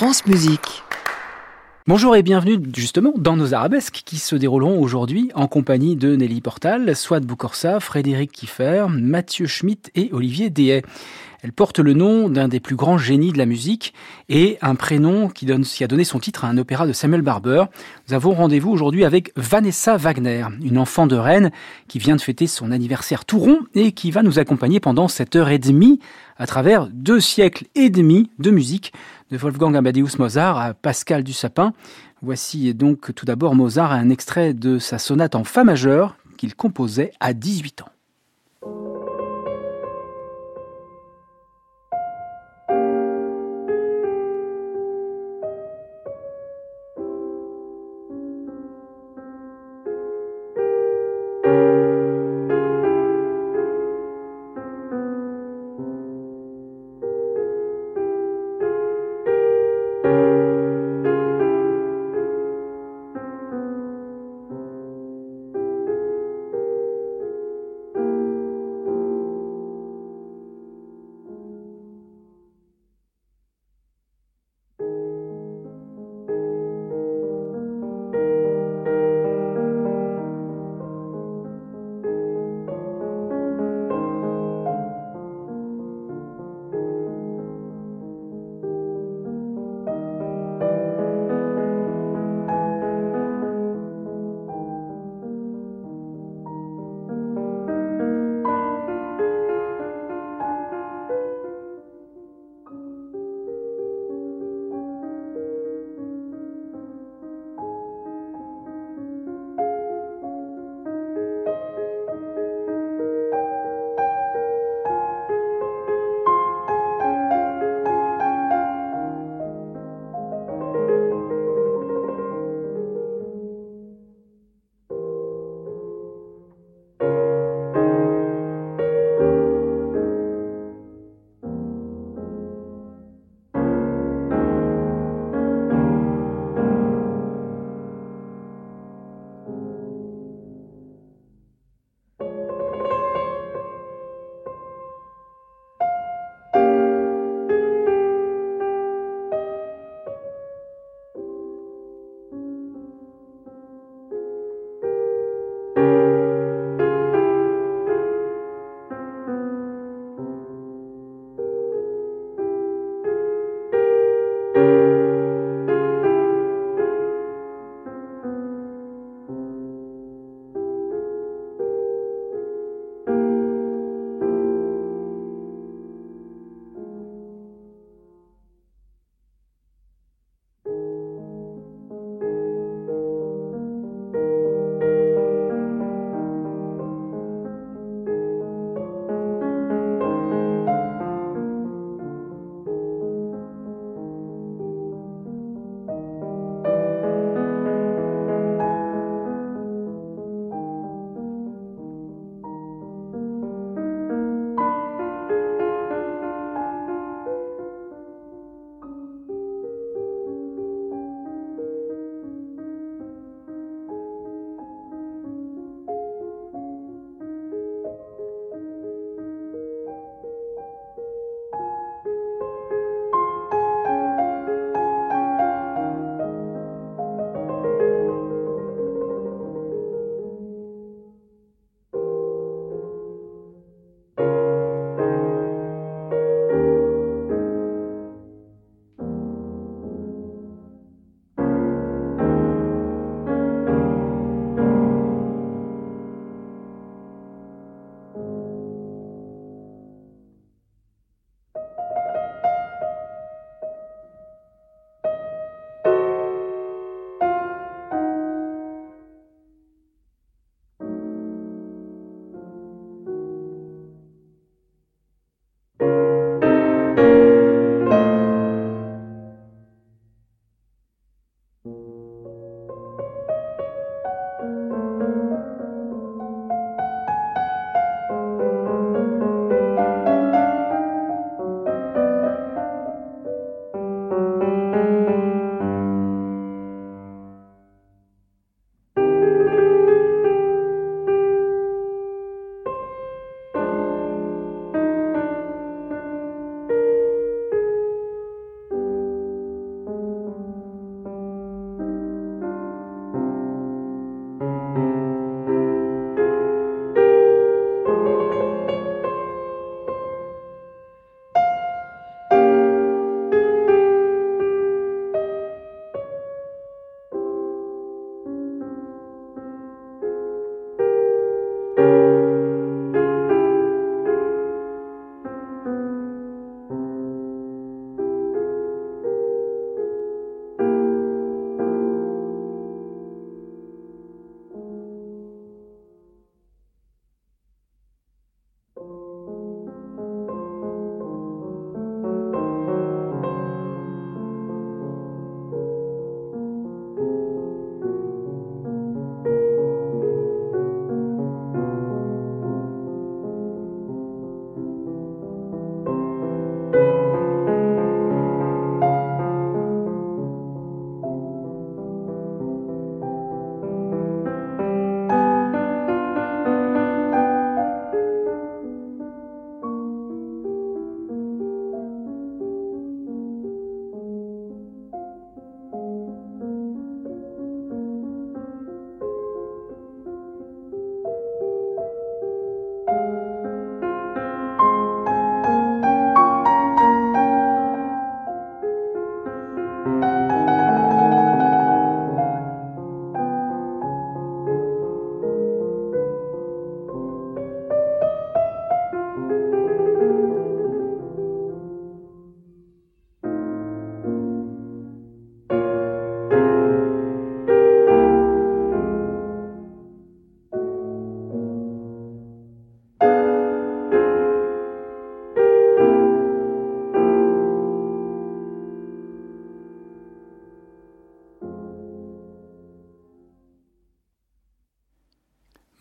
France. Bonjour et bienvenue justement dans nos arabesques qui se dérouleront aujourd'hui en compagnie de Nelly Portal, Swat Boukorsa, Frédéric Kiffer, Mathieu Schmitt et Olivier Dehay. Elle porte le nom d'un des plus grands génies de la musique et un prénom qui, qui a donné son titre à un opéra de Samuel Barber. Nous avons rendez-vous aujourd'hui avec Vanessa Wagner, une enfant de Rennes qui vient de fêter son anniversaire tout rond et qui va nous accompagner pendant cette heure et demie à travers deux siècles et demi de musique de Wolfgang Amadeus Mozart à Pascal Dussapin. Voici donc tout d'abord Mozart un extrait de sa sonate en fa majeur qu'il composait à 18 ans.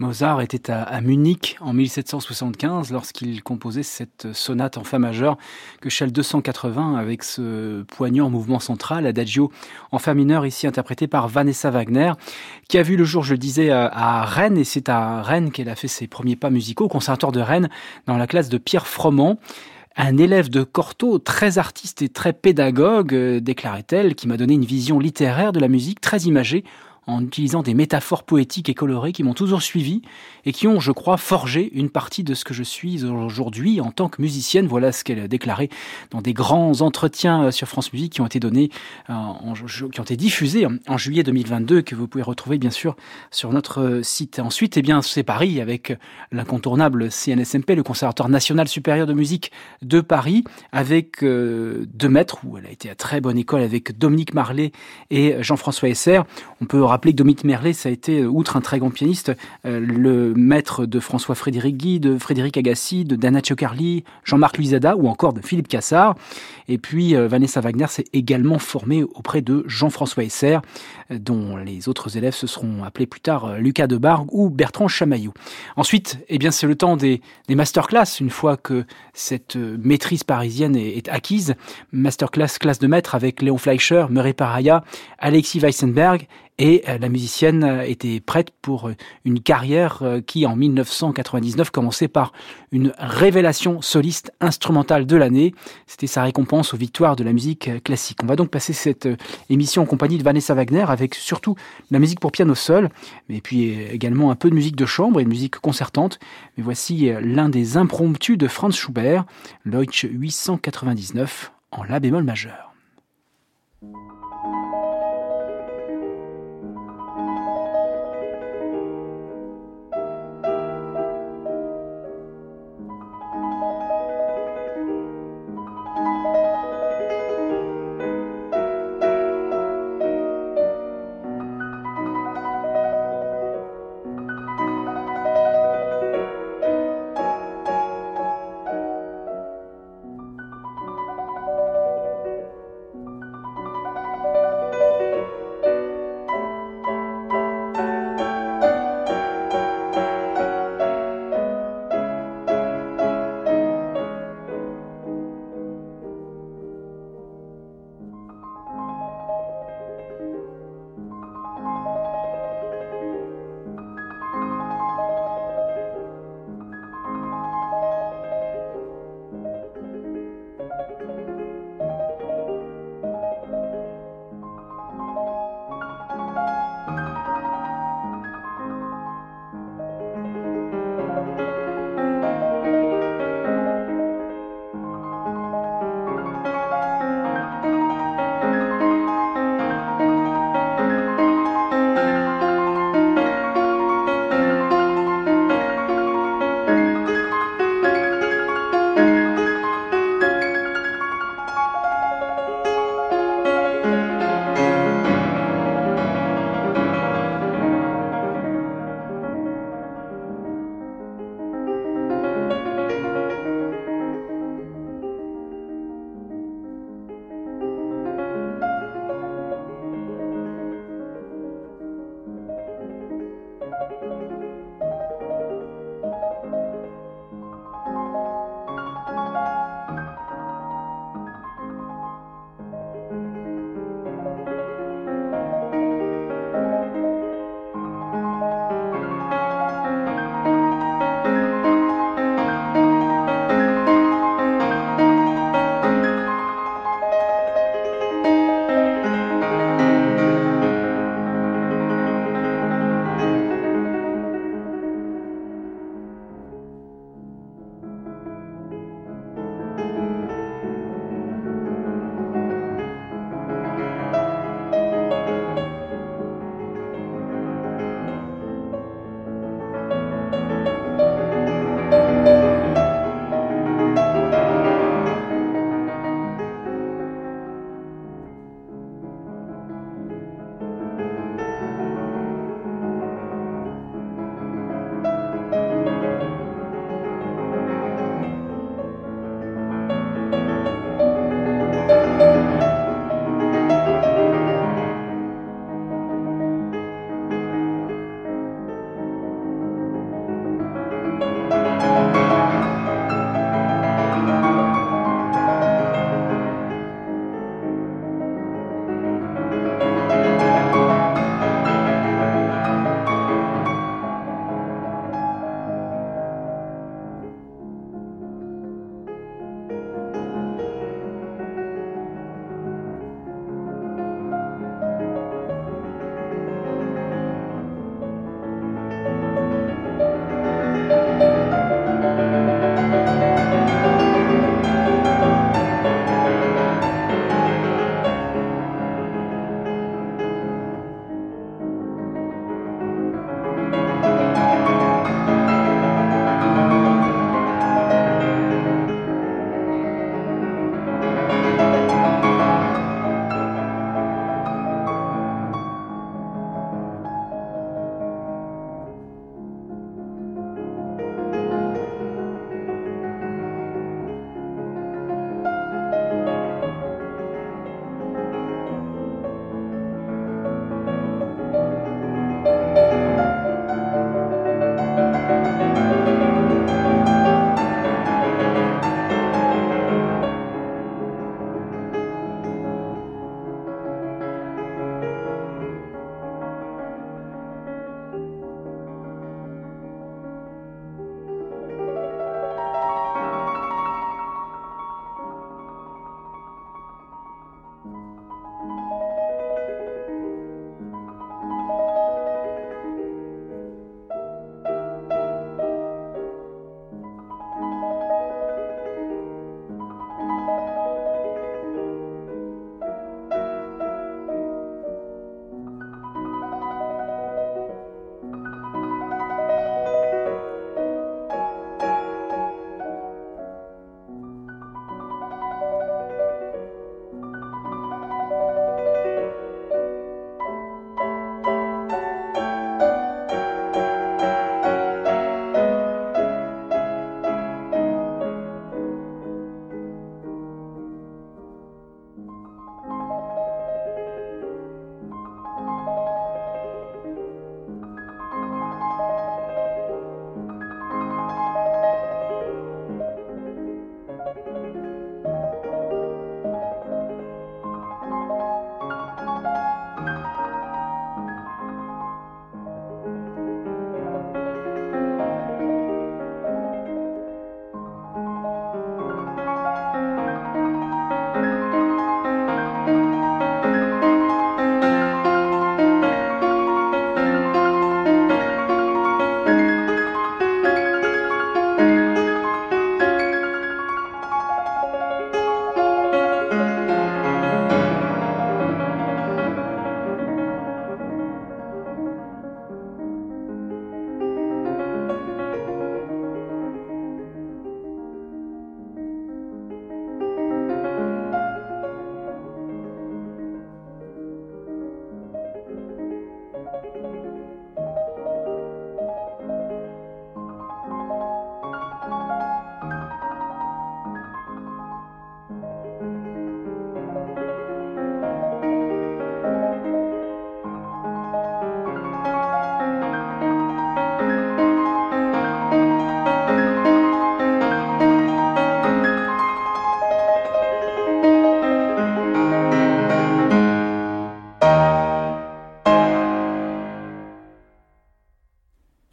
Mozart était à, Munich en 1775 lorsqu'il composait cette sonate en fa majeur que Shell 280 avec ce poignant mouvement central, adagio en fa mineur ici interprété par Vanessa Wagner qui a vu le jour, je le disais, à Rennes et c'est à Rennes qu'elle a fait ses premiers pas musicaux au conservatoire de Rennes dans la classe de Pierre Froment. Un élève de Cortot, très artiste et très pédagogue, euh, déclarait-elle, qui m'a donné une vision littéraire de la musique très imagée en utilisant des métaphores poétiques et colorées qui m'ont toujours suivi et qui ont, je crois, forgé une partie de ce que je suis aujourd'hui en tant que musicienne. Voilà ce qu'elle a déclaré dans des grands entretiens euh, sur France Musique qui ont été donnés, euh, qui ont été diffusés en juillet 2022, que vous pouvez retrouver bien sûr sur notre site. Ensuite, eh bien, c'est Paris avec l'incontournable CNSMP, le Conservatoire national supérieur de musique de Paris, avec euh, deux maîtres où elle a été à très bonne école avec Dominique Marlet et Jean-François Esser. On peut que Dominique Merlet, ça a été, outre un très grand pianiste, le maître de François-Frédéric Guy, de Frédéric Agassi, de Dana Ciocarli, Jean-Marc Luisada ou encore de Philippe Cassard. Et puis euh, Vanessa Wagner s'est également formée auprès de Jean-François Esser, euh, dont les autres élèves se seront appelés plus tard euh, Lucas Debargue ou Bertrand Chamaillou. Ensuite, eh bien, c'est le temps des, des masterclass, une fois que cette maîtrise parisienne est, est, acquise. Masterclass, classe de maître avec Léon Fleischer, Murray Paraya, Alexis Weissenberg et la musicienne était prête pour une carrière qui, en 1999, commençait par une révélation soliste instrumentale de l'année. C'était sa récompense aux victoires de la musique classique. On va donc passer cette émission en compagnie de Vanessa Wagner avec surtout la musique pour piano seul, mais puis également un peu de musique de chambre et de musique concertante. Mais voici l'un des impromptus de Franz Schubert, Leutsch 899 en La bémol majeur.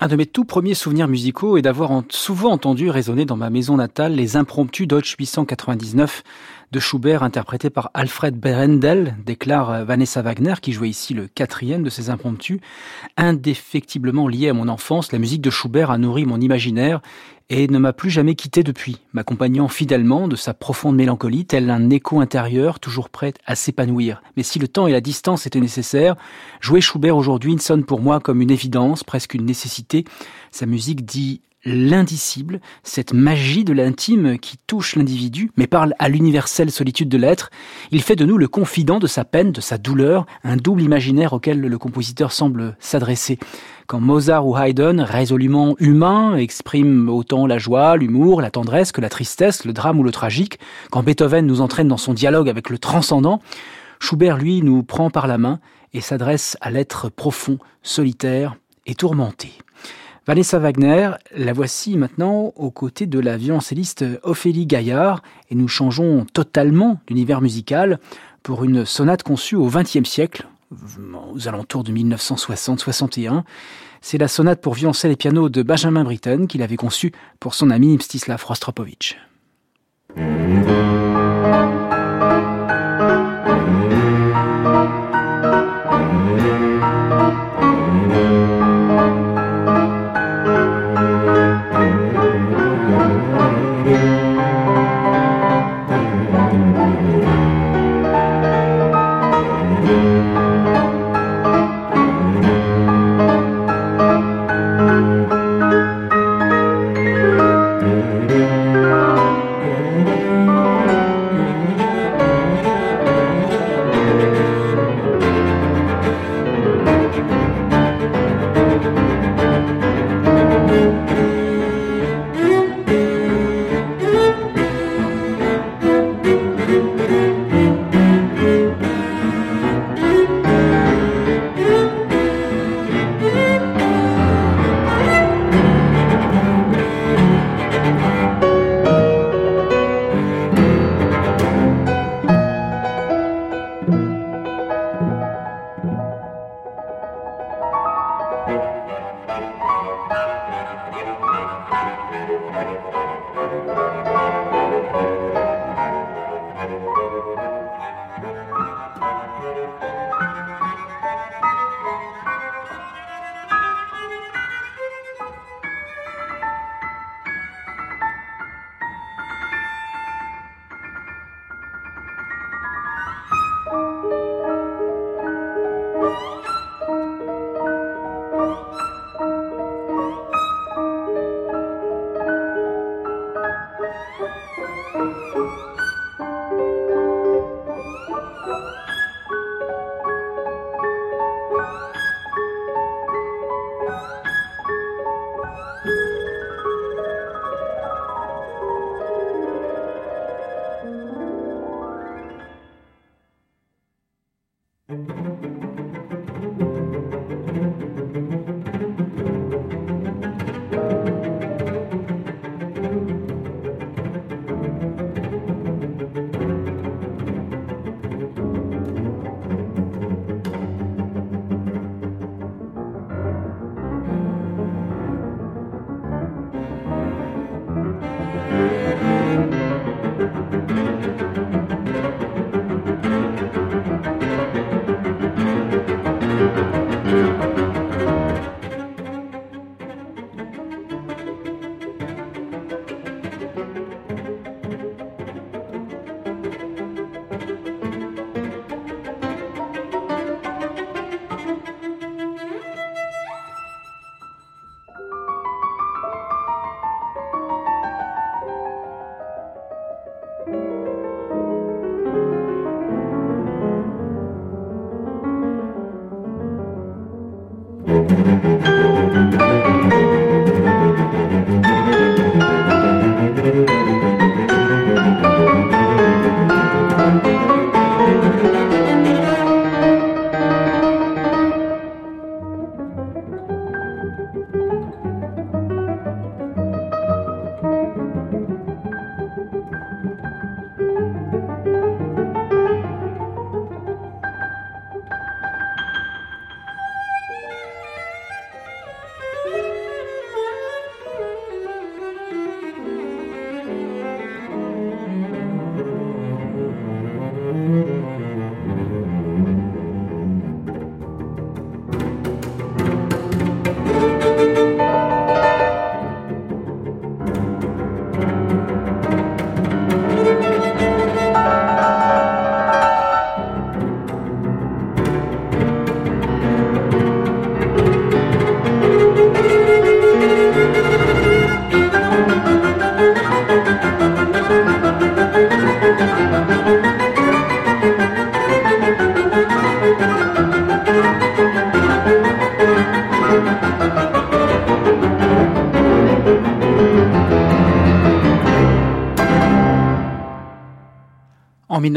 Un de mes tout premiers souvenirs musicaux est d'avoir souvent entendu résonner dans ma maison natale les impromptus Deutsch 899 de Schubert interprété par Alfred Berendel, déclare euh, Vanessa Wagner, qui jouait ici le quatrième de ces impromptus. Indéfectiblement lié à mon enfance, la musique de Schubert a nourri mon imaginaire et ne m'a plus jamais quitté depuis, m'accompagnant fidèlement de sa profonde mélancolie, tel un écho intérieur toujours prêt à s'épanouir. Mais si le temps et la distance étaient nécessaires, jouer Schubert aujourd'hui sonne pour moi comme une évidence, presque une nécessité. Sa musique dit l'indicible, cette magie de l'intime qui touche l'individu, mais parle à l'universelle solitude de l'être. Il fait de nous le confident de sa peine, de sa douleur, un double imaginaire auquel le compositeur semble s'adresser. Quand Mozart ou Haydn, résolument humains, expriment autant la joie, l'humour, la tendresse que la tristesse, le drame ou le tragique, quand Beethoven nous entraîne dans son dialogue avec le transcendant, Schubert, lui, nous prend par la main et s'adresse à l'être profond, solitaire et tourmenté. Vanessa Wagner, la voici maintenant aux côtés de la violoncelliste Ophélie Gaillard et nous changeons totalement d'univers musical pour une sonate conçue au XXe siècle, aux alentours de 1960-61. C'est la sonate pour violoncelle et piano de Benjamin Britten qu'il avait conçue pour son ami Mstislav Rostropovich.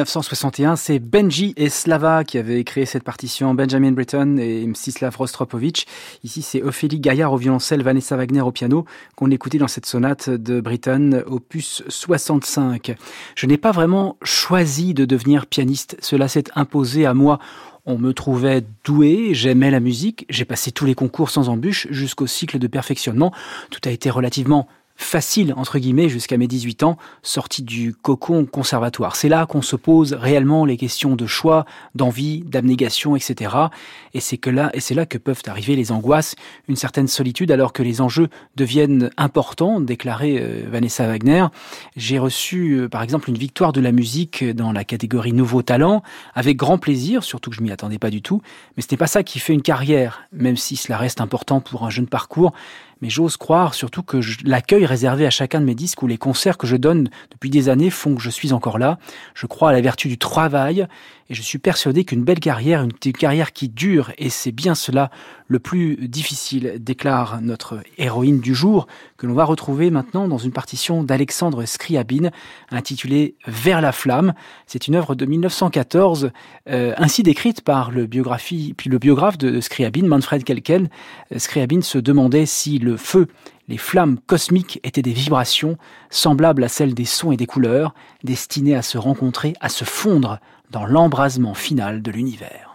1961, c'est Benji et Slava qui avaient créé cette partition, Benjamin Britten et Mstislav Rostropovich. Ici, c'est Ophélie Gaillard au violoncelle, Vanessa Wagner au piano, qu'on écoutait dans cette sonate de Britten, opus 65. Je n'ai pas vraiment choisi de devenir pianiste, cela s'est imposé à moi. On me trouvait doué, j'aimais la musique, j'ai passé tous les concours sans embûche jusqu'au cycle de perfectionnement. Tout a été relativement facile, entre guillemets, jusqu'à mes 18 ans, sorti du cocon conservatoire. C'est là qu'on se pose réellement les questions de choix, d'envie, d'abnégation, etc. Et c'est que là, et c'est là que peuvent arriver les angoisses, une certaine solitude, alors que les enjeux deviennent importants, déclarait euh, Vanessa Wagner. J'ai reçu, euh, par exemple, une victoire de la musique dans la catégorie Nouveau Talent, avec grand plaisir, surtout que je m'y attendais pas du tout. Mais ce n'est pas ça qui fait une carrière, même si cela reste important pour un jeune parcours mais j'ose croire surtout que l'accueil réservé à chacun de mes disques ou les concerts que je donne depuis des années font que je suis encore là. Je crois à la vertu du travail et je suis persuadé qu'une belle carrière, une, carrière qui dure, et c'est bien cela le plus difficile, déclare notre héroïne du jour, que l'on va retrouver maintenant dans une partition d'Alexandre Scriabine, intitulée Vers la flamme. C'est une œuvre de 1914, euh, ainsi décrite par le, biographe de Scriabine, Manfred Kelken. Scriabine se demandait si le feu les flammes cosmiques étaient des vibrations semblables à celles des sons et des couleurs, destinées à se rencontrer, à se fondre dans l'embrasement final de l'univers.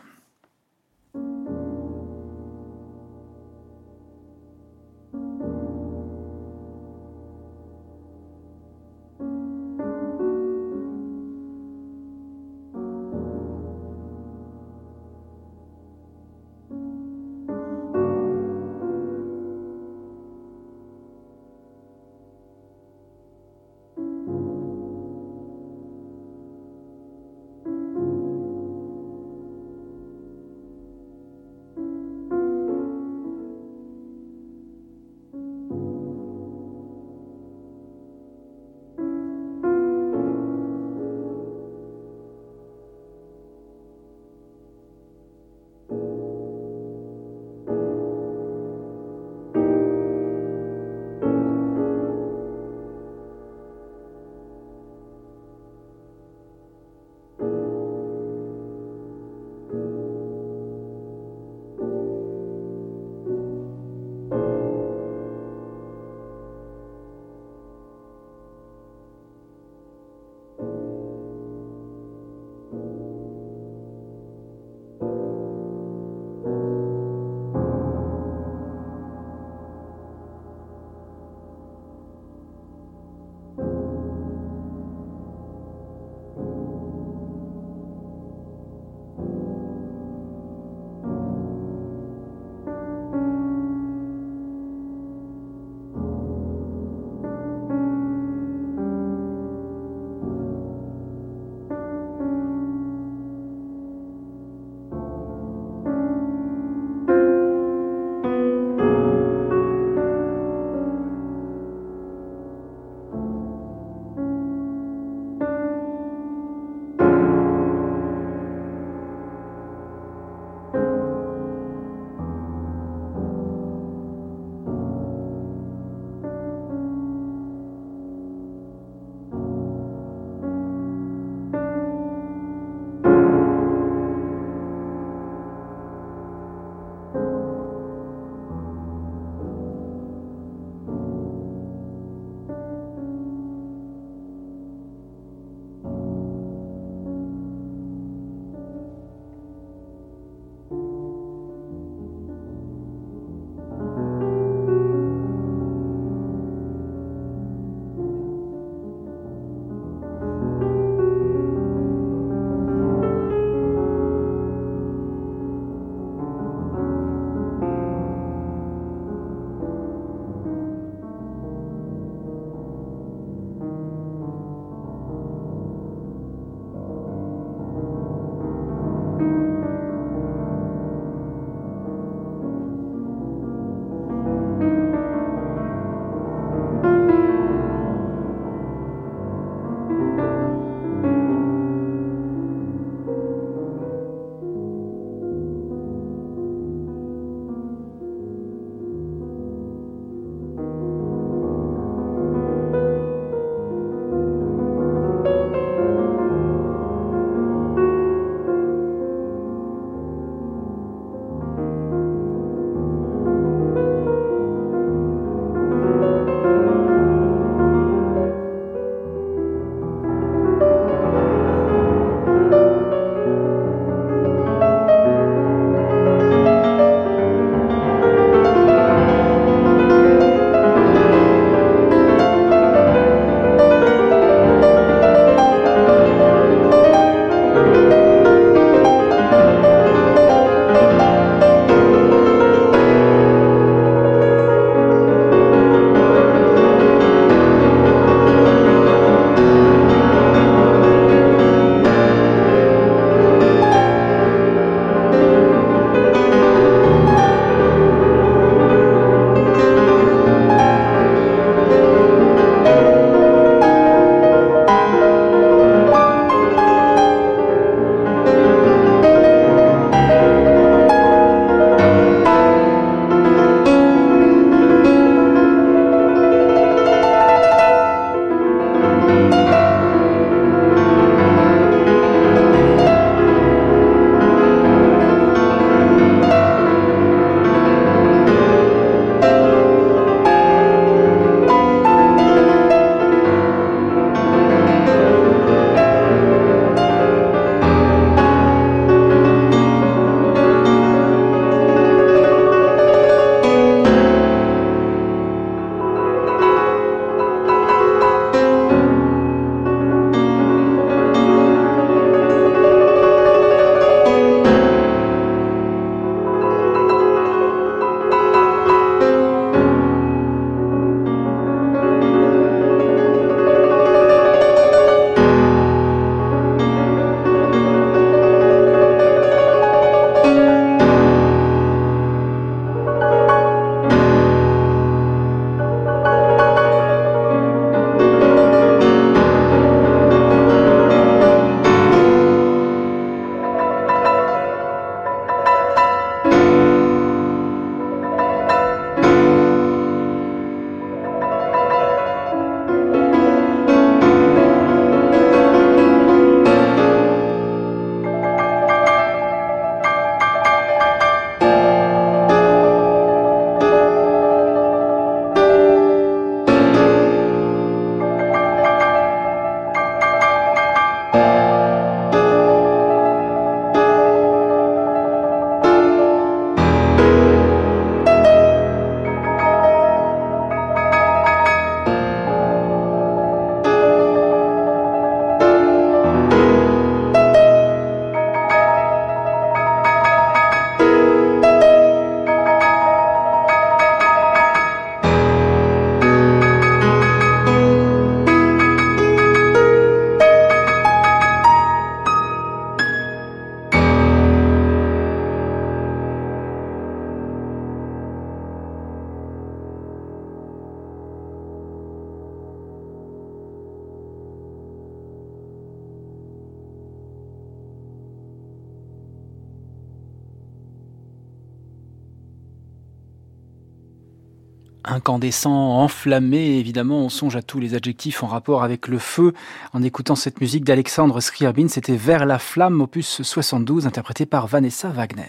Incandescent, enflammé. Évidemment, on songe à tous les adjectifs en rapport avec le feu. En écoutant cette musique d'Alexandre Scriabin, c'était Vers la flamme, opus 72, interprété par Vanessa Wagner.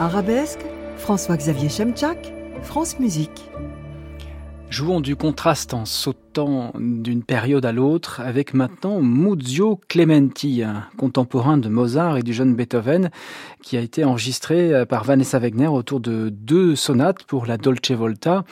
Arabesque, François-Xavier Chemchak, France Musique. Jouons du contraste en sautant d'une période à l'autre avec maintenant Muzio Clementi, un contemporain de Mozart et du jeune Beethoven, qui a été enregistré euh, par Vanessa Wegner autour de deux sonates pour la Dolce Volta.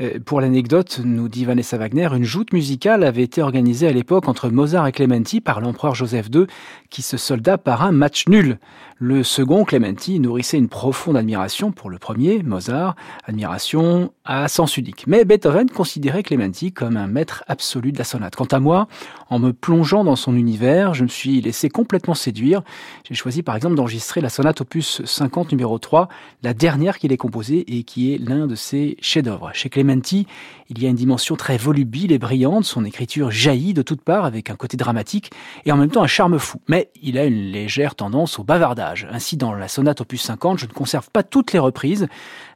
Euh, pour l'anecdote, nous dit Vanessa Wagner, une joute musicale avait été organisée à l'époque entre Mozart et Clementi par l'empereur Joseph II, qui se solda par un match nul. Le second, Clementi, nourrissait une profonde admiration pour le premier, Mozart, admiration à sens unique. Mais Beethoven considérait Clementi comme un maître absolu de la sonate. Quant à moi, en me plongeant dans son univers, je me suis laissé complètement séduire. J'ai choisi par exemple d'enregistrer la sonate opus 50 numéro 3, la dernière qu'il ait composée et qui est l'un de ses chefs-d'œuvre. Chez Clementi, il y a une dimension très volubile et brillante, son écriture jaillit de toutes parts avec un côté dramatique et en même temps un charme fou. Mais il a une légère tendance au bavardage. Ainsi, dans la sonate opus 50, je ne conserve pas toutes les reprises.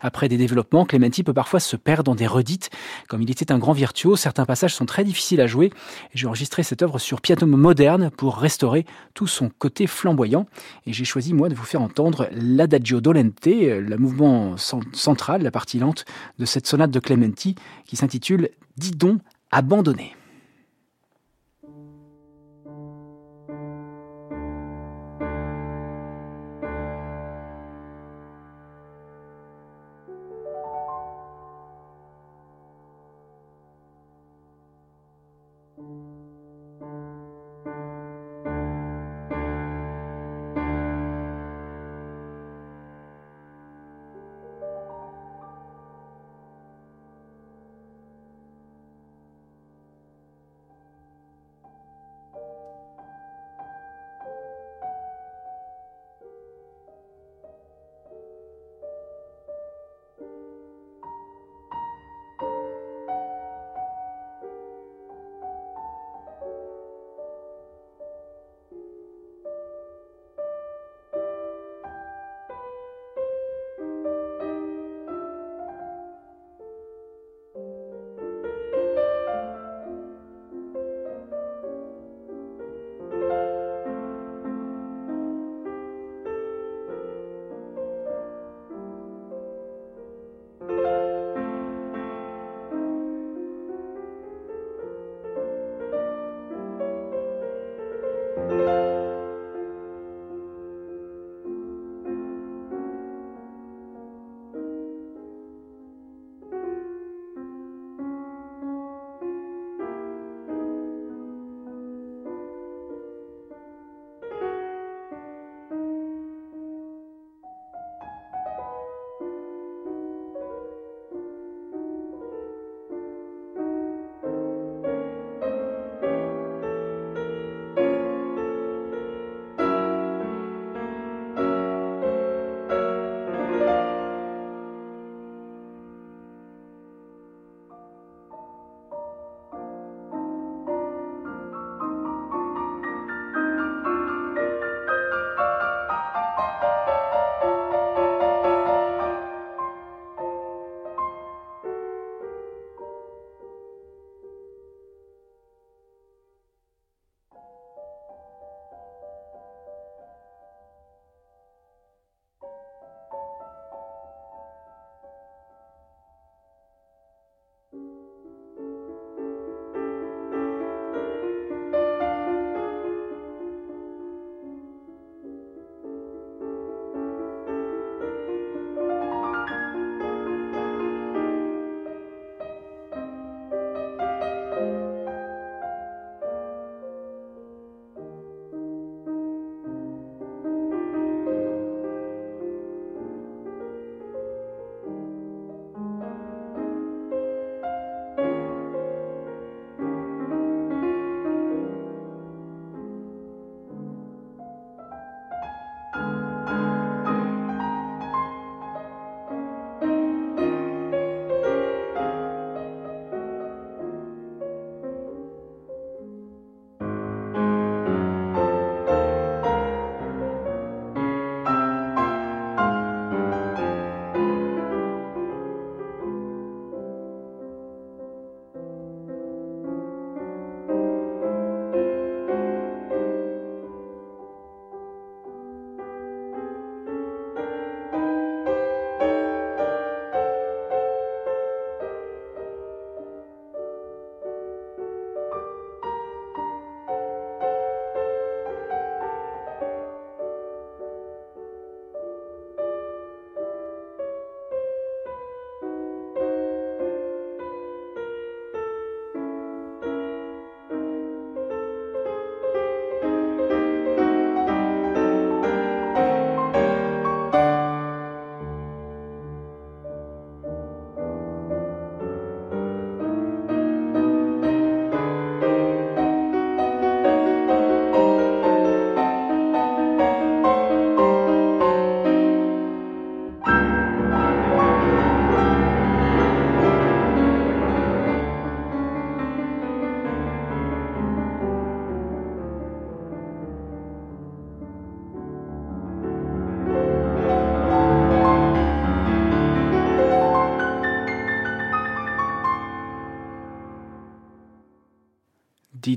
Après des développements, Clementi peut parfois se perdre dans des redites. Comme il était un grand virtuose, certains passages sont très difficiles à jouer. J'ai enregistré cette œuvre sur piano moderne pour restaurer tout son côté flamboyant. Et j'ai choisi, moi, de vous faire entendre l'Adagio dolente, le mouvement central, la partie lente de cette sonate de Clementi qui s'intitule Didon abandonné.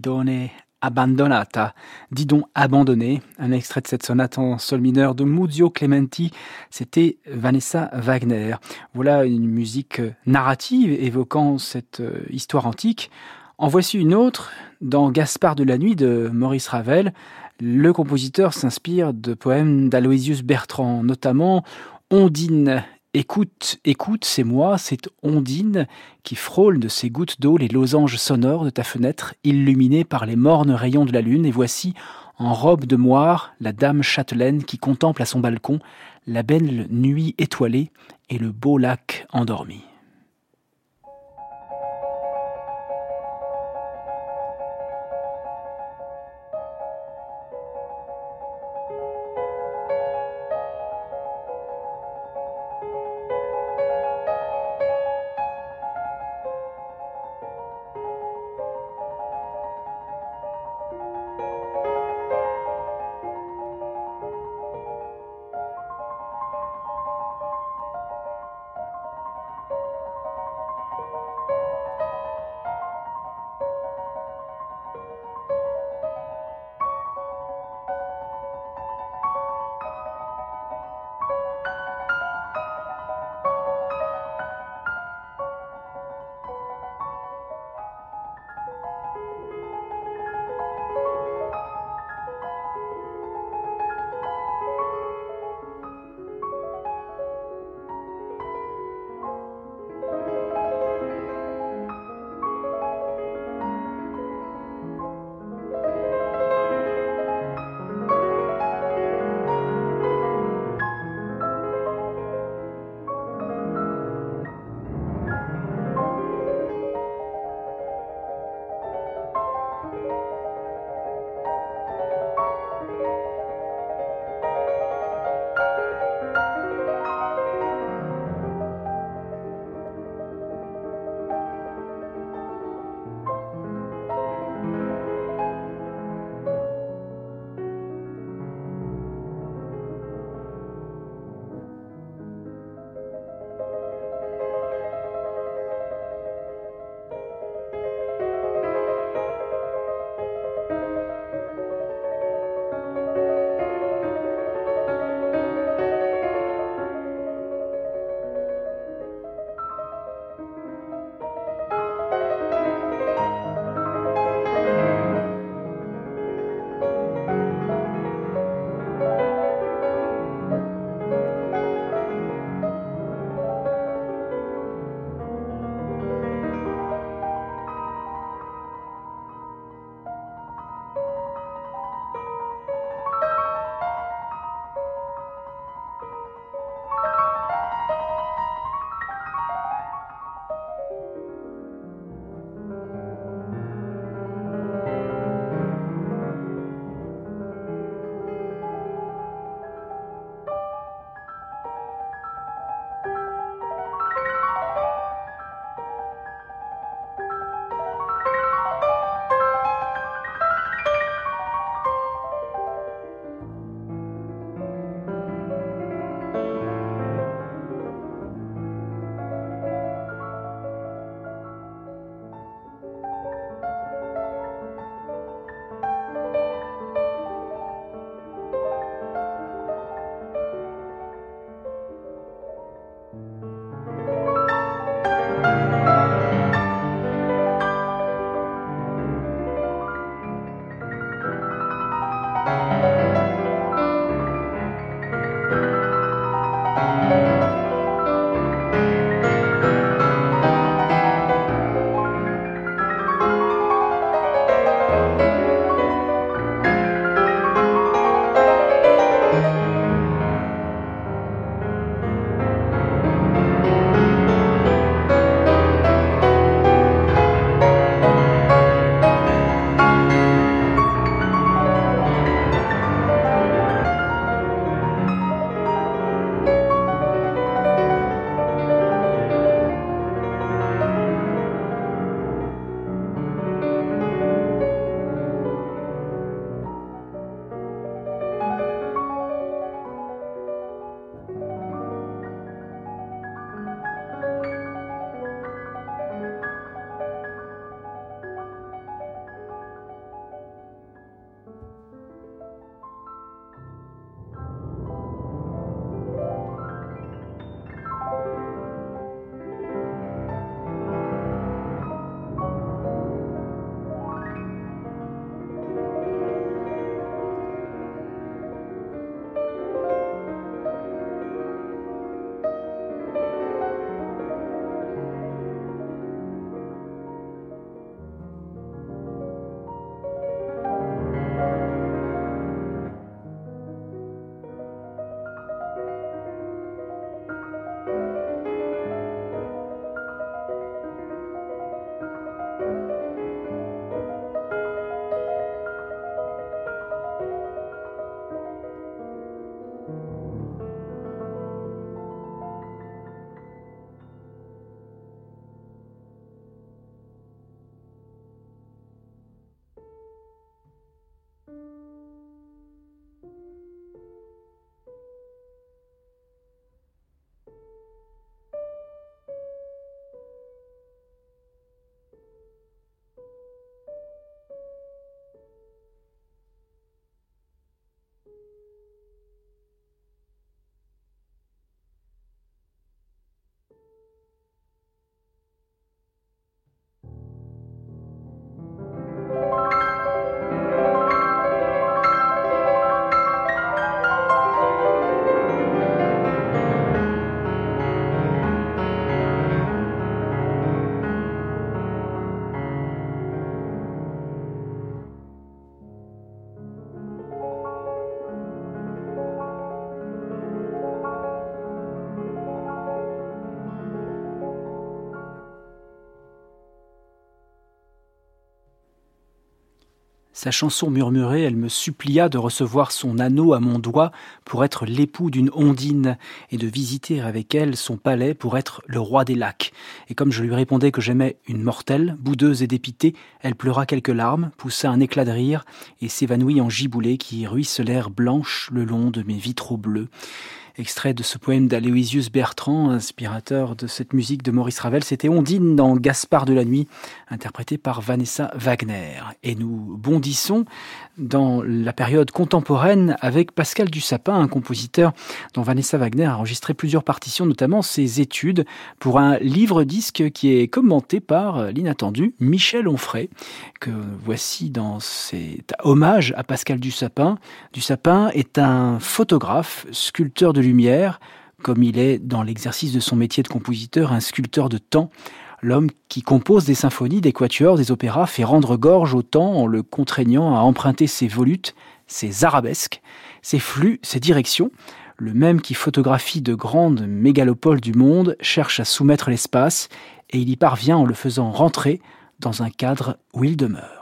Didone donc abandonné, un extrait de cette sonate en sol mineur de Muzio Clementi, c'était Vanessa Wagner. Voilà une musique narrative évoquant cette euh, histoire antique. En voici une autre, dans Gaspard de la nuit de Maurice Ravel. Le compositeur s'inspire de poèmes d'Aloysius Bertrand, notamment Ondine Écoute, écoute, c'est moi, c'est Ondine qui frôle de ses gouttes d'eau les losanges sonores de ta fenêtre, illuminée par les mornes rayons de la lune, et voici, en robe de moire, la dame châtelaine qui contemple à son balcon la belle nuit étoilée et le beau lac endormi. Sa chanson murmurée, elle me supplia de recevoir son anneau à mon doigt pour être l'époux d'une ondine et de visiter avec elle son palais pour être le roi des lacs. Et comme je lui répondais que j'aimais une mortelle, boudeuse et dépitée, elle pleura quelques larmes, poussa un éclat de rire et s'évanouit en giboulées qui ruisselèrent blanches le long de mes vitraux bleus. Extrait de ce poème d'Aloysius Bertrand, inspirateur de cette musique de Maurice Ravel, c'était Ondine dans Gaspard de la Nuit, interprété par Vanessa Wagner. Et nous bondissons dans la période contemporaine avec Pascal Dussapin, un compositeur dont Vanessa Wagner a enregistré plusieurs partitions, notamment ses études, pour un livre-disque qui est commenté par l'inattendu Michel Onfray, que voici dans cet hommage à Pascal Dussapin. Dussapin est un photographe, sculpteur de lumière, comme il est dans l'exercice de son métier de compositeur un sculpteur de temps. L'homme qui compose des symphonies, des quatuors, des opéras fait rendre gorge au temps en le contraignant à emprunter ses volutes, ses arabesques, ses flux, ses directions. Le même qui photographie de grandes mégalopoles du monde cherche à soumettre l'espace et il y parvient en le faisant rentrer dans un cadre où il demeure.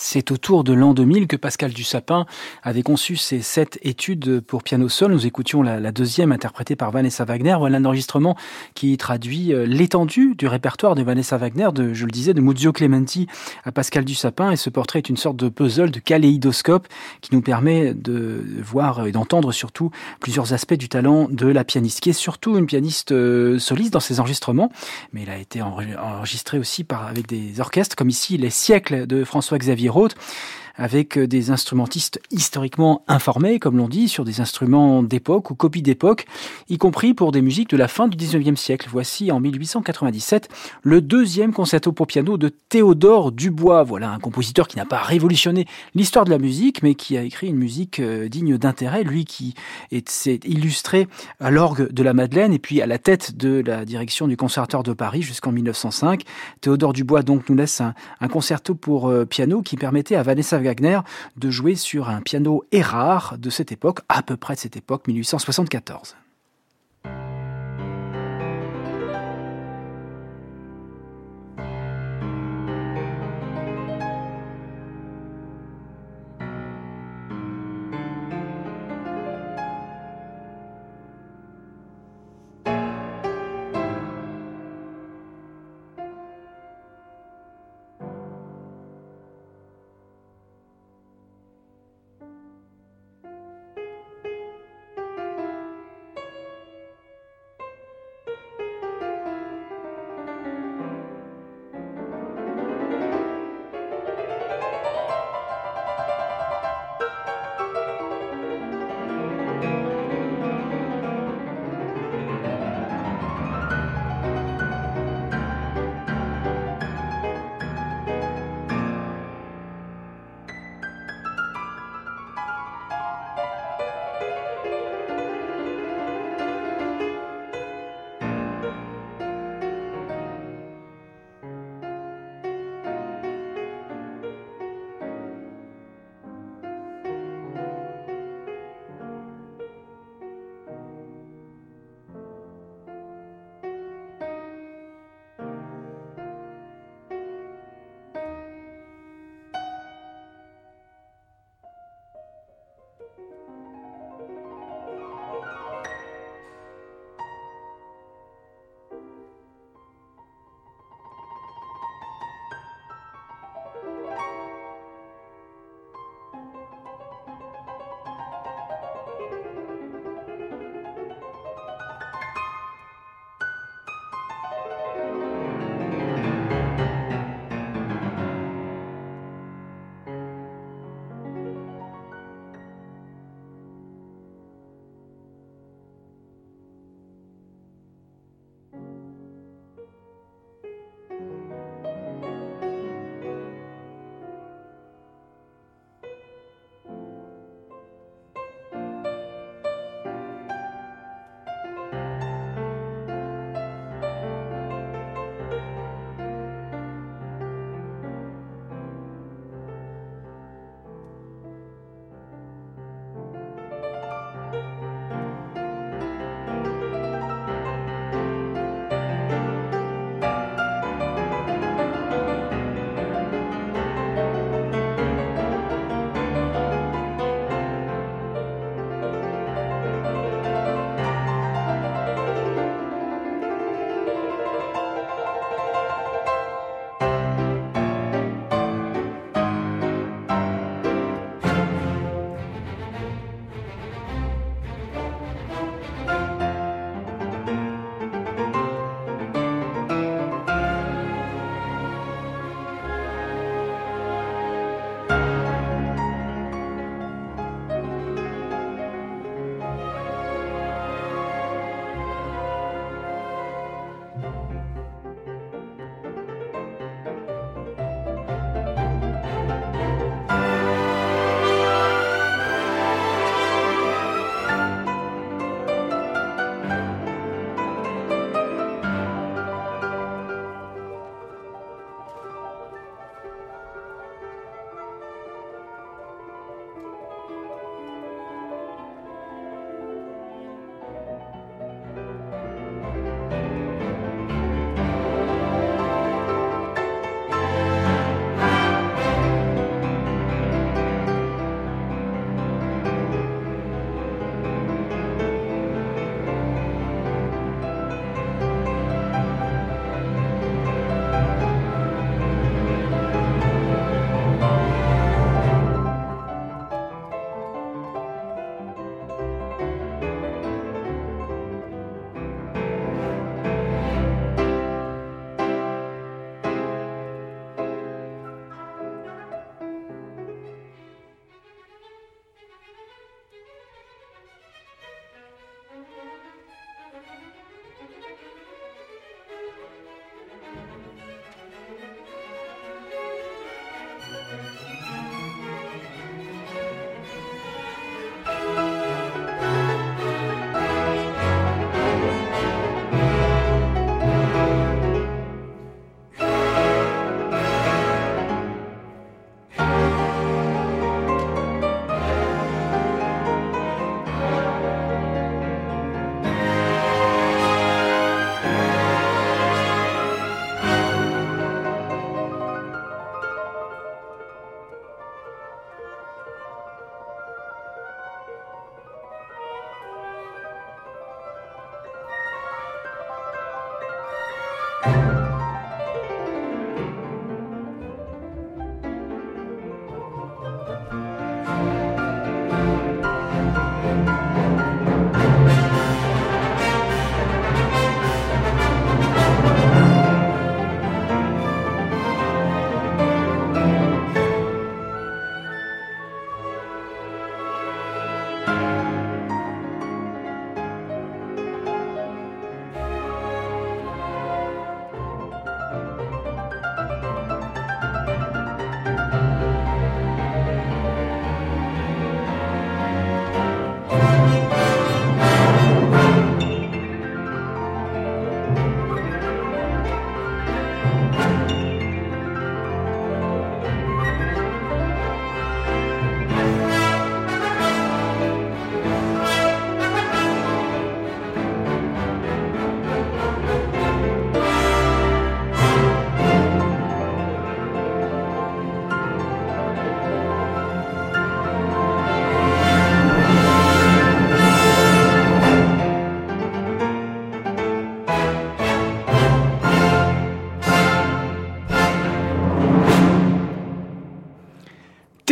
C'est autour de l'an 2000 que Pascal Dussapin avait conçu ses sept études pour piano seul. Nous écoutions la, deuxième interprétée par Vanessa Wagner. Voilà un enregistrement qui traduit euh, l'étendue du répertoire de Vanessa Wagner, de, je le disais, de Muzio Clementi à Pascal Dussapin. Et ce portrait est une sorte de puzzle, de kaléidoscope qui nous permet de voir et d'entendre surtout plusieurs aspects du talent de la pianiste, qui est surtout une pianiste euh, soliste dans ses enregistrements, mais elle a été enregistrée aussi avec des orchestres, comme ici Les siècles de François-Xavier Roth avec euh, des instrumentistes historiquement informés, comme l'on dit, sur des instruments d'époque ou copies d'époque, y compris pour des musiques de la fin du 19e siècle. Voici en 1897 le deuxième concerto pour piano de Théodore Dubois. Voilà un compositeur qui n'a pas révolutionné l'histoire de la musique, mais qui a écrit une musique euh, digne d'intérêt. Lui qui s'est illustré à l'orgue de la Madeleine et puis à la tête de la direction du Conservatoire de Paris jusqu'en 1905. Théodore Dubois donc nous laisse un, un concerto pour euh, piano qui permettait à Vanessa Wagner de jouer sur un piano Erard de cette époque, à peu près de cette époque, 1874.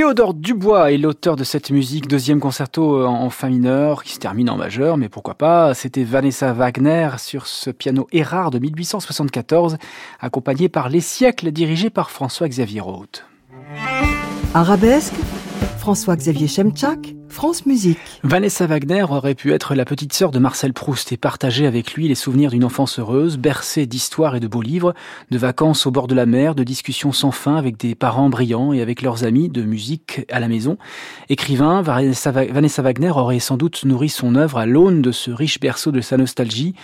Théodore Dubois est l'auteur de cette musique, deuxième concerto euh, en fa mineur qui se termine en majeur, mais pourquoi pas. C'était Vanessa Wagner sur ce piano Erard de 1874, accompagné par Les siècles dirigé par François-Xavier Roth. Arabesque, François-Xavier Chemchak, France Musique. Vanessa Wagner aurait pu être la petite sœur de Marcel Proust et partager avec lui les souvenirs d'une enfance heureuse, bercée d'histoires et de beaux livres, de vacances au bord de la mer, de discussions sans fin avec des parents brillants et avec leurs amis, de musique à la maison. Écrivain, Vanessa Wagner aurait sans doute nourri son œuvre à l'aune de ce riche berceau de sa nostalgie.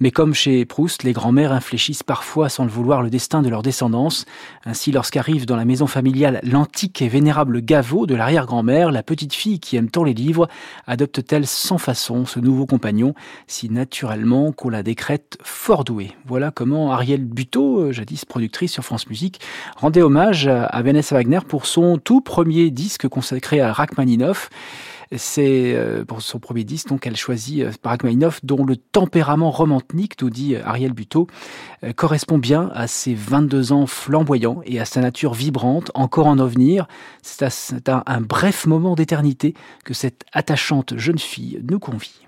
Mais comme chez Proust, les grands-mères infléchissent parfois sans le vouloir le destin de leur descendance. Ainsi, lorsqu'arrive dans la maison familiale l'antique et vénérable Gaveau de l'arrière-grand-mère, la petite fille qui aime les livres, adopte-t-elle sans façon ce nouveau compagnon, si naturellement qu'on la décrète fort douée? Voilà comment Ariel Buteau, euh, jadis productrice sur France Musique, rendait hommage à Vanessa Wagner pour son tout premier disque consacré à Rachmaninoff. C'est euh, pour son premier disque, donc elle choisit euh, dont le tempérament romantique, nous dit euh, Ariel Buteau, correspond bien à ses 22 ans flamboyants et à sa nature vibrante, encore en avenir. C'est à un bref moment d'éternité que cette attachante jeune fille nous convie.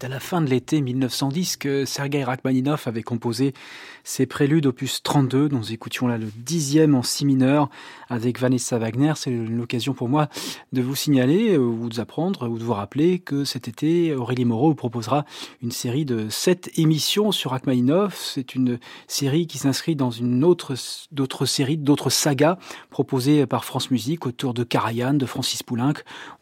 C'est à la fin de l'été 1910 que Sergei Rachmaninov avait composé ses préludes opus 32, dont nous écoutions là le dixième en si mineur avec Vanessa Wagner. C'est l'occasion pour moi de vous signaler euh, ou de vous apprendre ou de vous rappeler que cet été, Aurélie Moreau proposera une série de sept émissions sur Rachmaninov. C'est une série qui s'inscrit dans une autre, d'autres séries, d'autres sagas proposées par France Musique autour de Karajan, de Francis Poulenc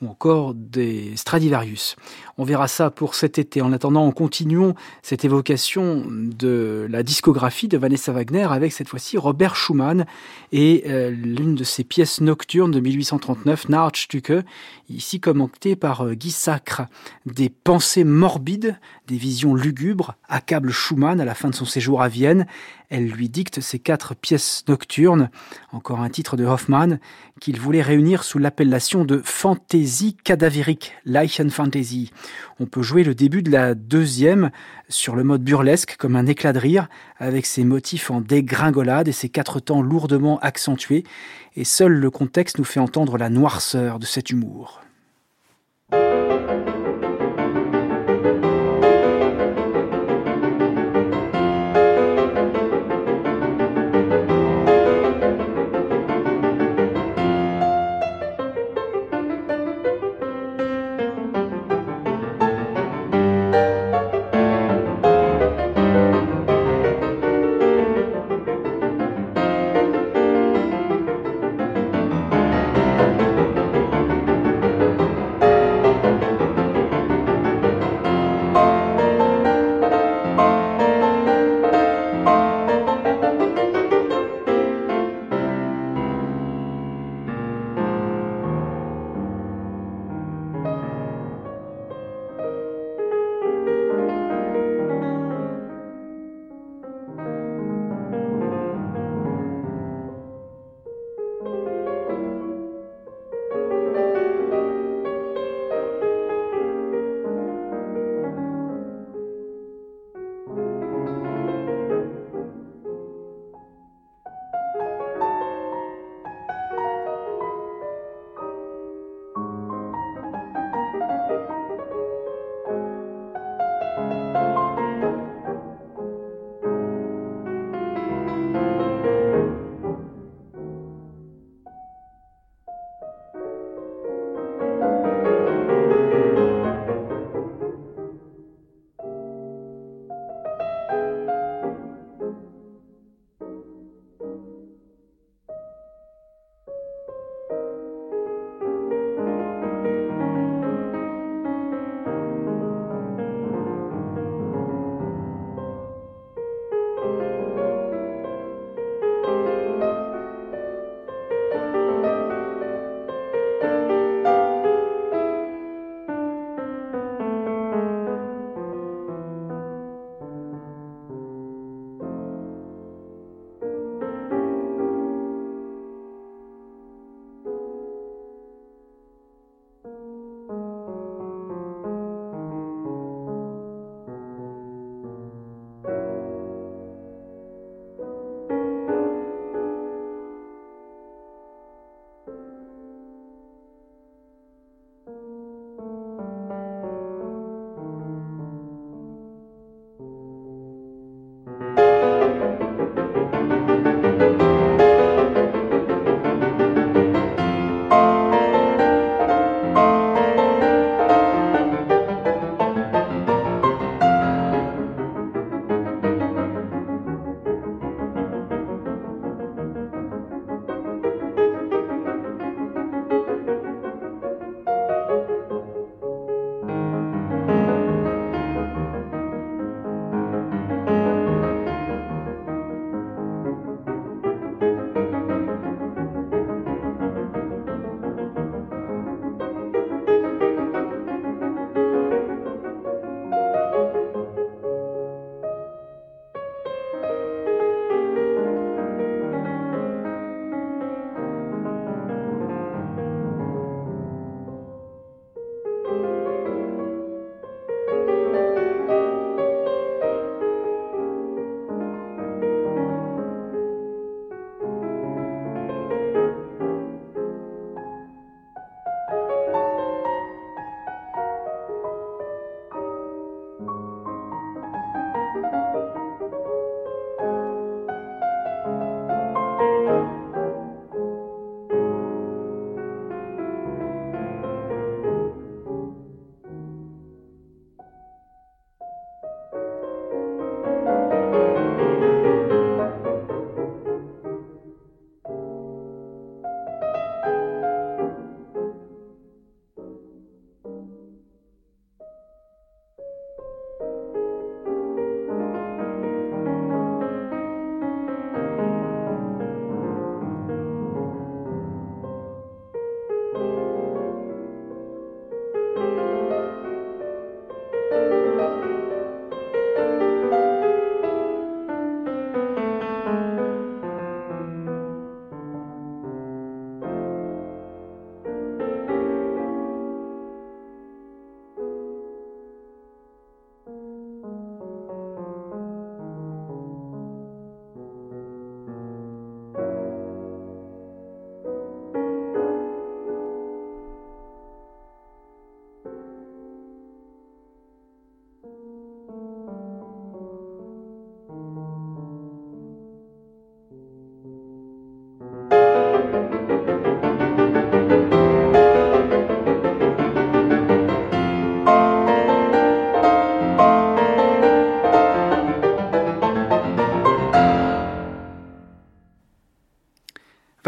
ou encore des Stradivarius. On verra ça pour cet été. En attendant, continuons cette évocation de la discographie de Vanessa Wagner avec cette fois-ci Robert Schumann et euh, l'une de ses pièces nocturnes de 1839, Nachtstücke, ici commentée par euh, Guy Sacre. Des pensées morbides, des visions lugubres accablent Schumann à la fin de son séjour à Vienne. Elle lui dicte ses quatre pièces nocturnes, encore un titre de Hoffmann, qu'il voulait réunir sous l'appellation de fantaisie cadavérique, Leichenfantasie. On peut jouer le début de la deuxième sur le mode burlesque comme un éclat de rire, avec ses motifs en dégringolade et ses quatre temps lourdement accentués, et seul le contexte nous fait entendre la noirceur de cet humour.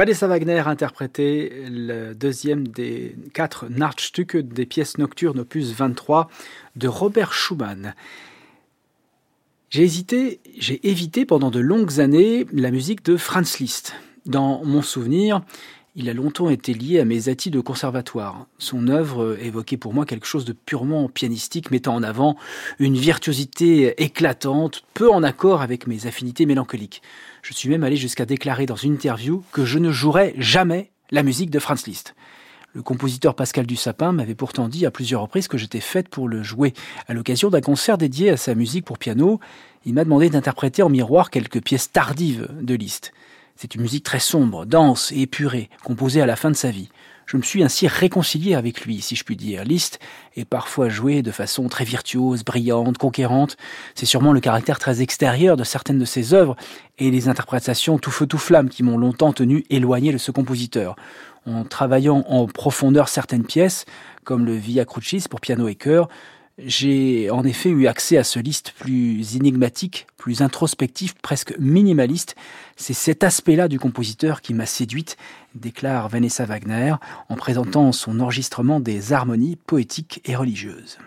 Vanessa Wagner interprétait le deuxième des quatre Nachtstücke des pièces nocturnes opus 23 de Robert Schumann. J'ai hésité, j'ai évité pendant de longues années la musique de Franz Liszt. Dans mon souvenir, il a longtemps été lié à mes attis de conservatoire. Son œuvre évoquait pour moi quelque chose de purement pianistique, mettant en avant une virtuosité éclatante, peu en accord avec mes affinités mélancoliques. Je suis même allé jusqu'à déclarer dans une interview que je ne jouerais jamais la musique de Franz Liszt. Le compositeur Pascal Dussapin m'avait pourtant dit à plusieurs reprises que j'étais faite pour le jouer. À l'occasion d'un concert dédié à sa musique pour piano, il m'a demandé d'interpréter en miroir quelques pièces tardives de Liszt. C'est une musique très sombre, dense et épurée, composée à la fin de sa vie. Je me suis ainsi réconcilié avec lui, si je puis dire. Liszt est parfois joué de façon très virtuose, brillante, conquérante. C'est sûrement le caractère très extérieur de certaines de ses œuvres et les interprétations tout feu tout flamme qui m'ont longtemps tenu éloigné de ce compositeur. En travaillant en profondeur certaines pièces, comme le Via Crucis pour piano et chœur, j'ai en effet eu accès à ce liste plus énigmatique, plus introspectif, presque minimaliste. C'est cet aspect-là du compositeur qui m'a séduite, déclare Vanessa Wagner en présentant son enregistrement des harmonies poétiques et religieuses.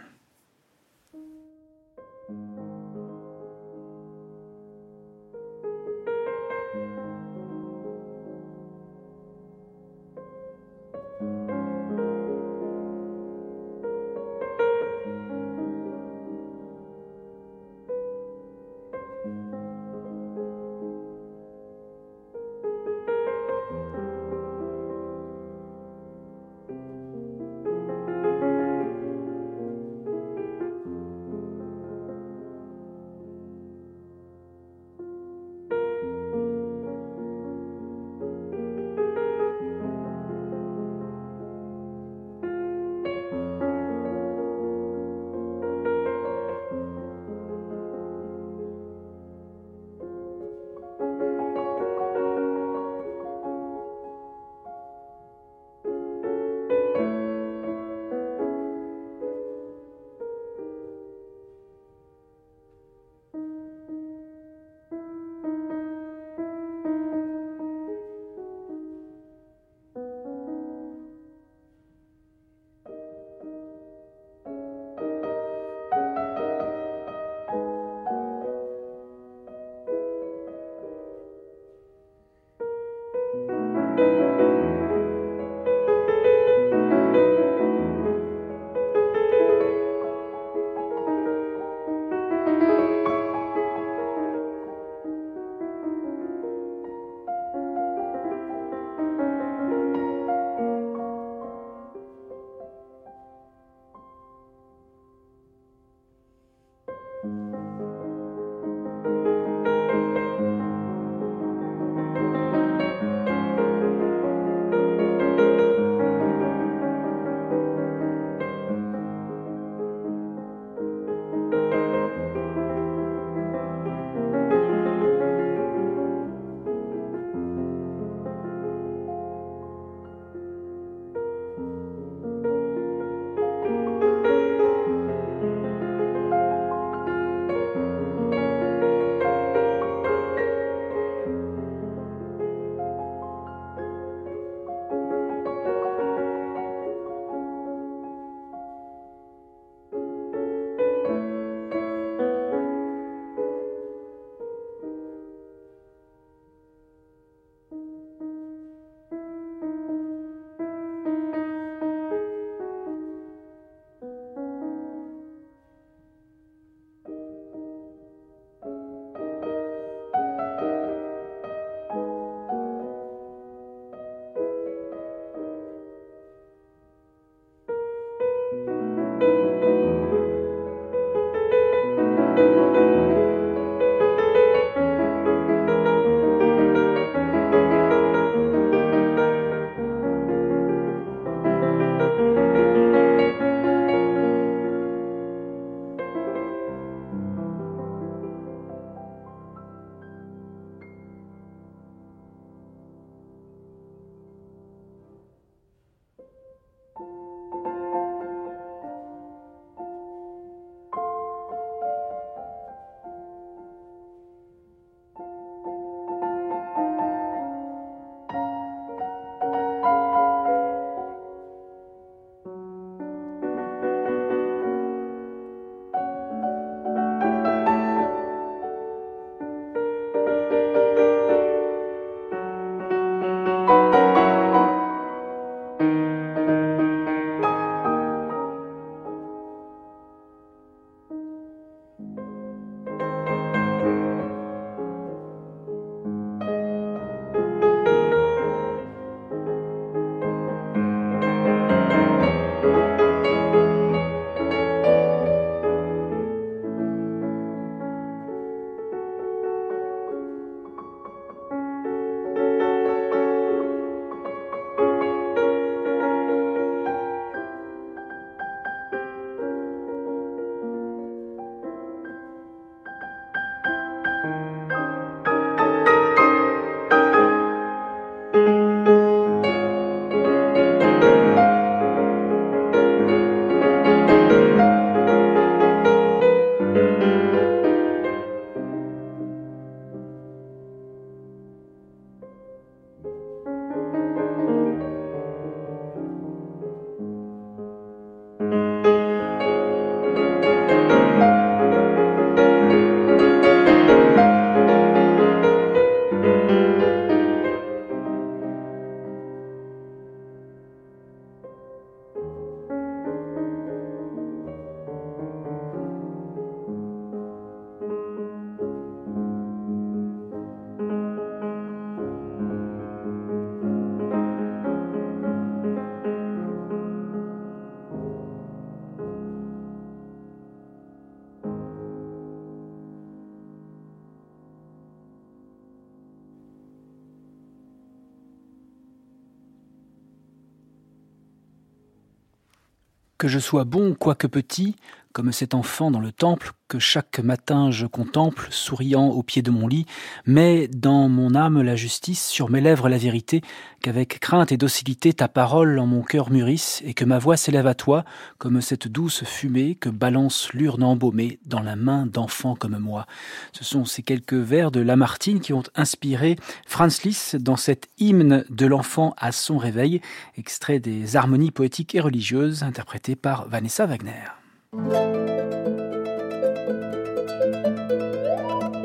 Que je sois bon, quoique petit, comme cet enfant dans le temple que chaque matin je contemple, souriant au pied de mon lit, mais dans mon âme la justice, sur mes lèvres la vérité, qu'avec crainte et docilité ta parole en mon cœur mûrisse, et que ma voix s'élève à toi, comme cette douce fumée que balance l'urne embaumée dans la main d'enfant comme moi. Ce sont ces quelques vers de Lamartine qui ont inspiré Franz Liszt dans cet hymne de l'enfant à son réveil, extrait des harmonies poétiques et religieuses interprétées par Vanessa Wagner.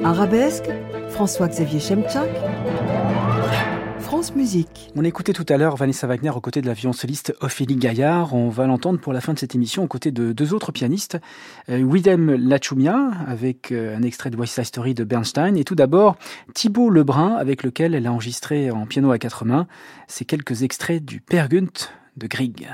Arabesque, François-Xavier Chemchak, France Musique. On écoutait tout à l'heure Vanessa Wagner aux côtés de la violoncelliste Ophélie Gaillard. On va l'entendre pour la fin de cette émission aux côtés de deux autres pianistes, euh, Widem Lachumia avec euh, un extrait de West Side Story de Bernstein et tout d'abord Thibault Lebrun avec lequel elle a enregistré en piano à quatre mains ces quelques extraits du Père Gunt de Grieg.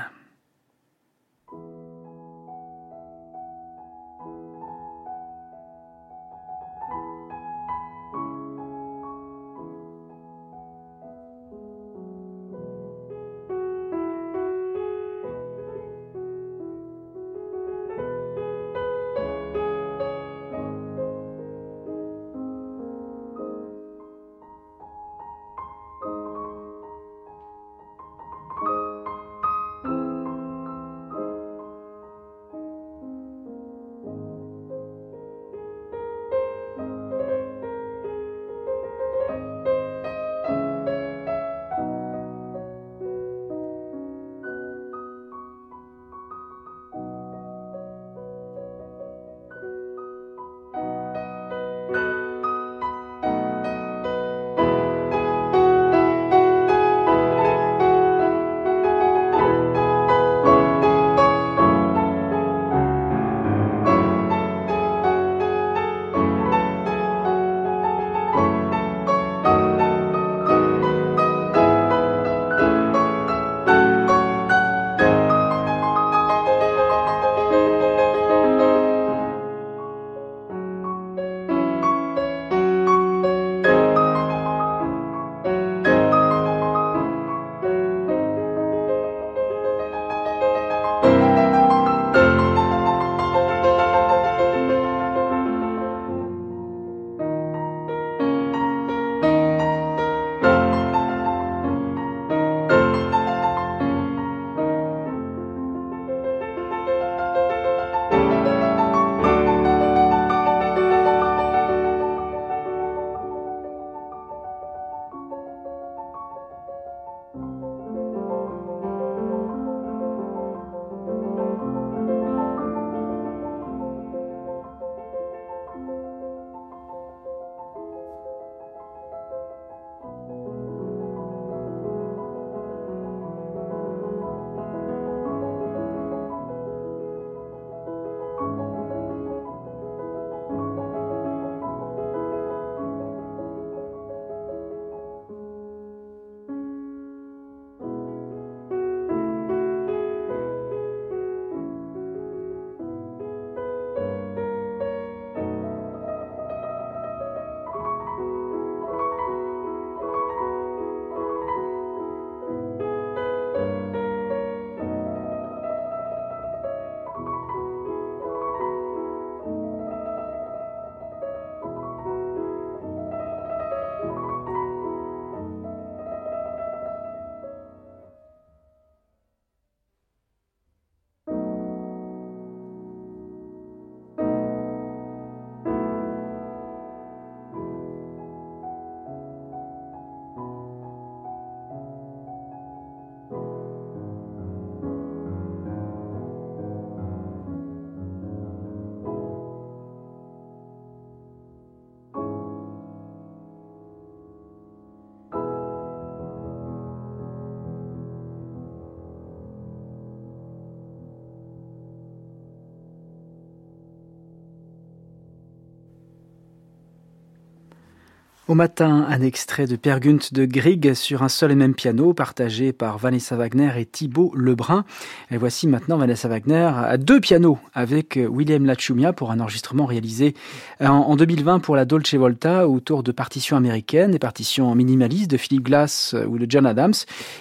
Au matin, un extrait de Pergunt de Grieg sur un seul et même piano, partagé par Vanessa Wagner et Thibaut Lebrun. Et voici maintenant Vanessa Wagner à deux pianos avec William Lachumia pour un enregistrement réalisé en 2020 pour la Dolce Volta autour de partitions américaines, des partitions minimalistes de Philip Glass ou de John Adams,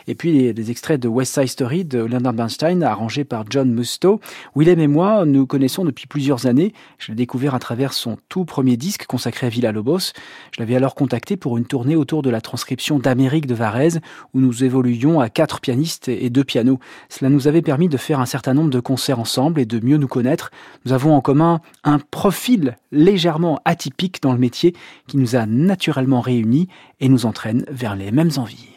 et puis des extraits de West Side Story de Leonard Bernstein arrangé par John Musto. William et moi nous connaissons depuis plusieurs années. Je l'ai découvert à travers son tout premier disque consacré à Villa Lobos. Je l'avais alors contacté pour une tournée autour de la transcription d'Amérique de Varese, où nous évoluions à quatre pianistes et deux pianos. Cela nous avait permis de faire un certain nombre de concerts ensemble et de mieux nous connaître. Nous avons en commun un profil légèrement atypique dans le métier qui nous a naturellement réunis et nous entraîne vers les mêmes envies.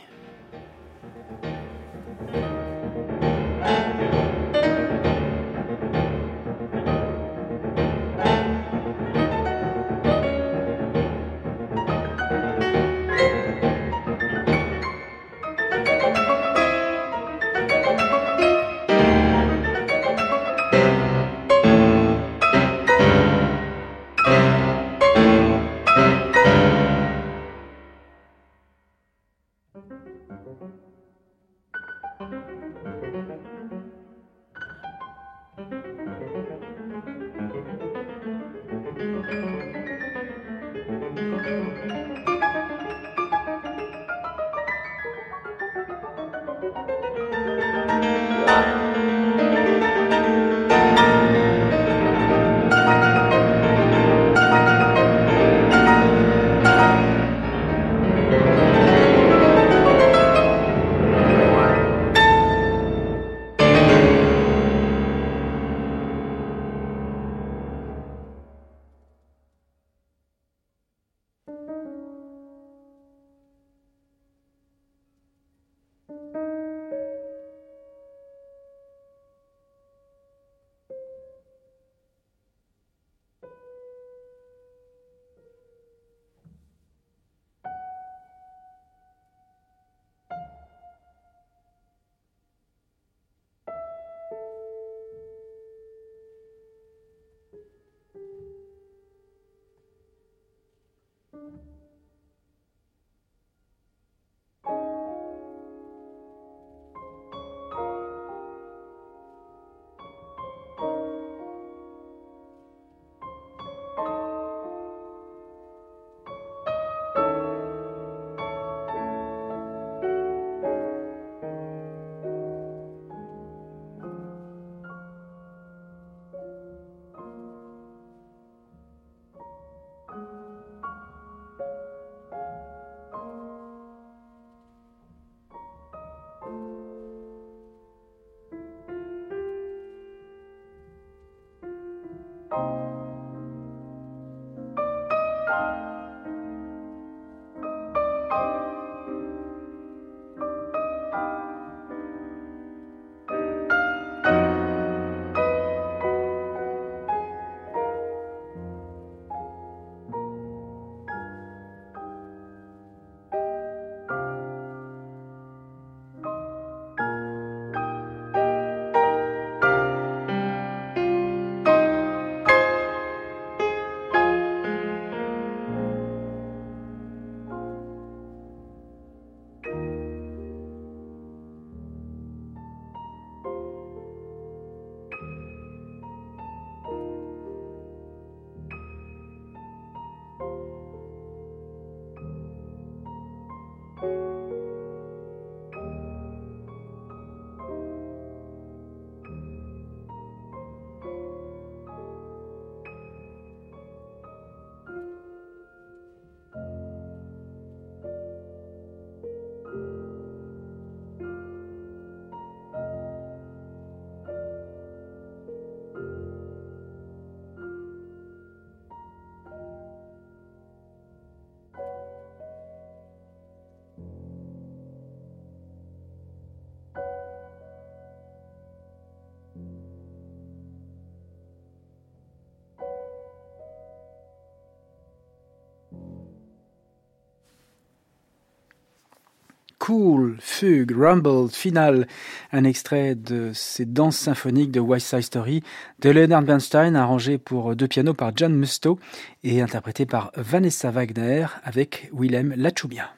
Cool, Fugue, Rumble, Final, un extrait de ces danses symphoniques de West Side Story de Leonard Bernstein, arrangé pour deux pianos par John Musto et interprété par Vanessa Wagner avec Willem Lachumia.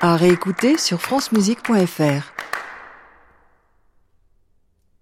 À réécouter sur francemusique.fr.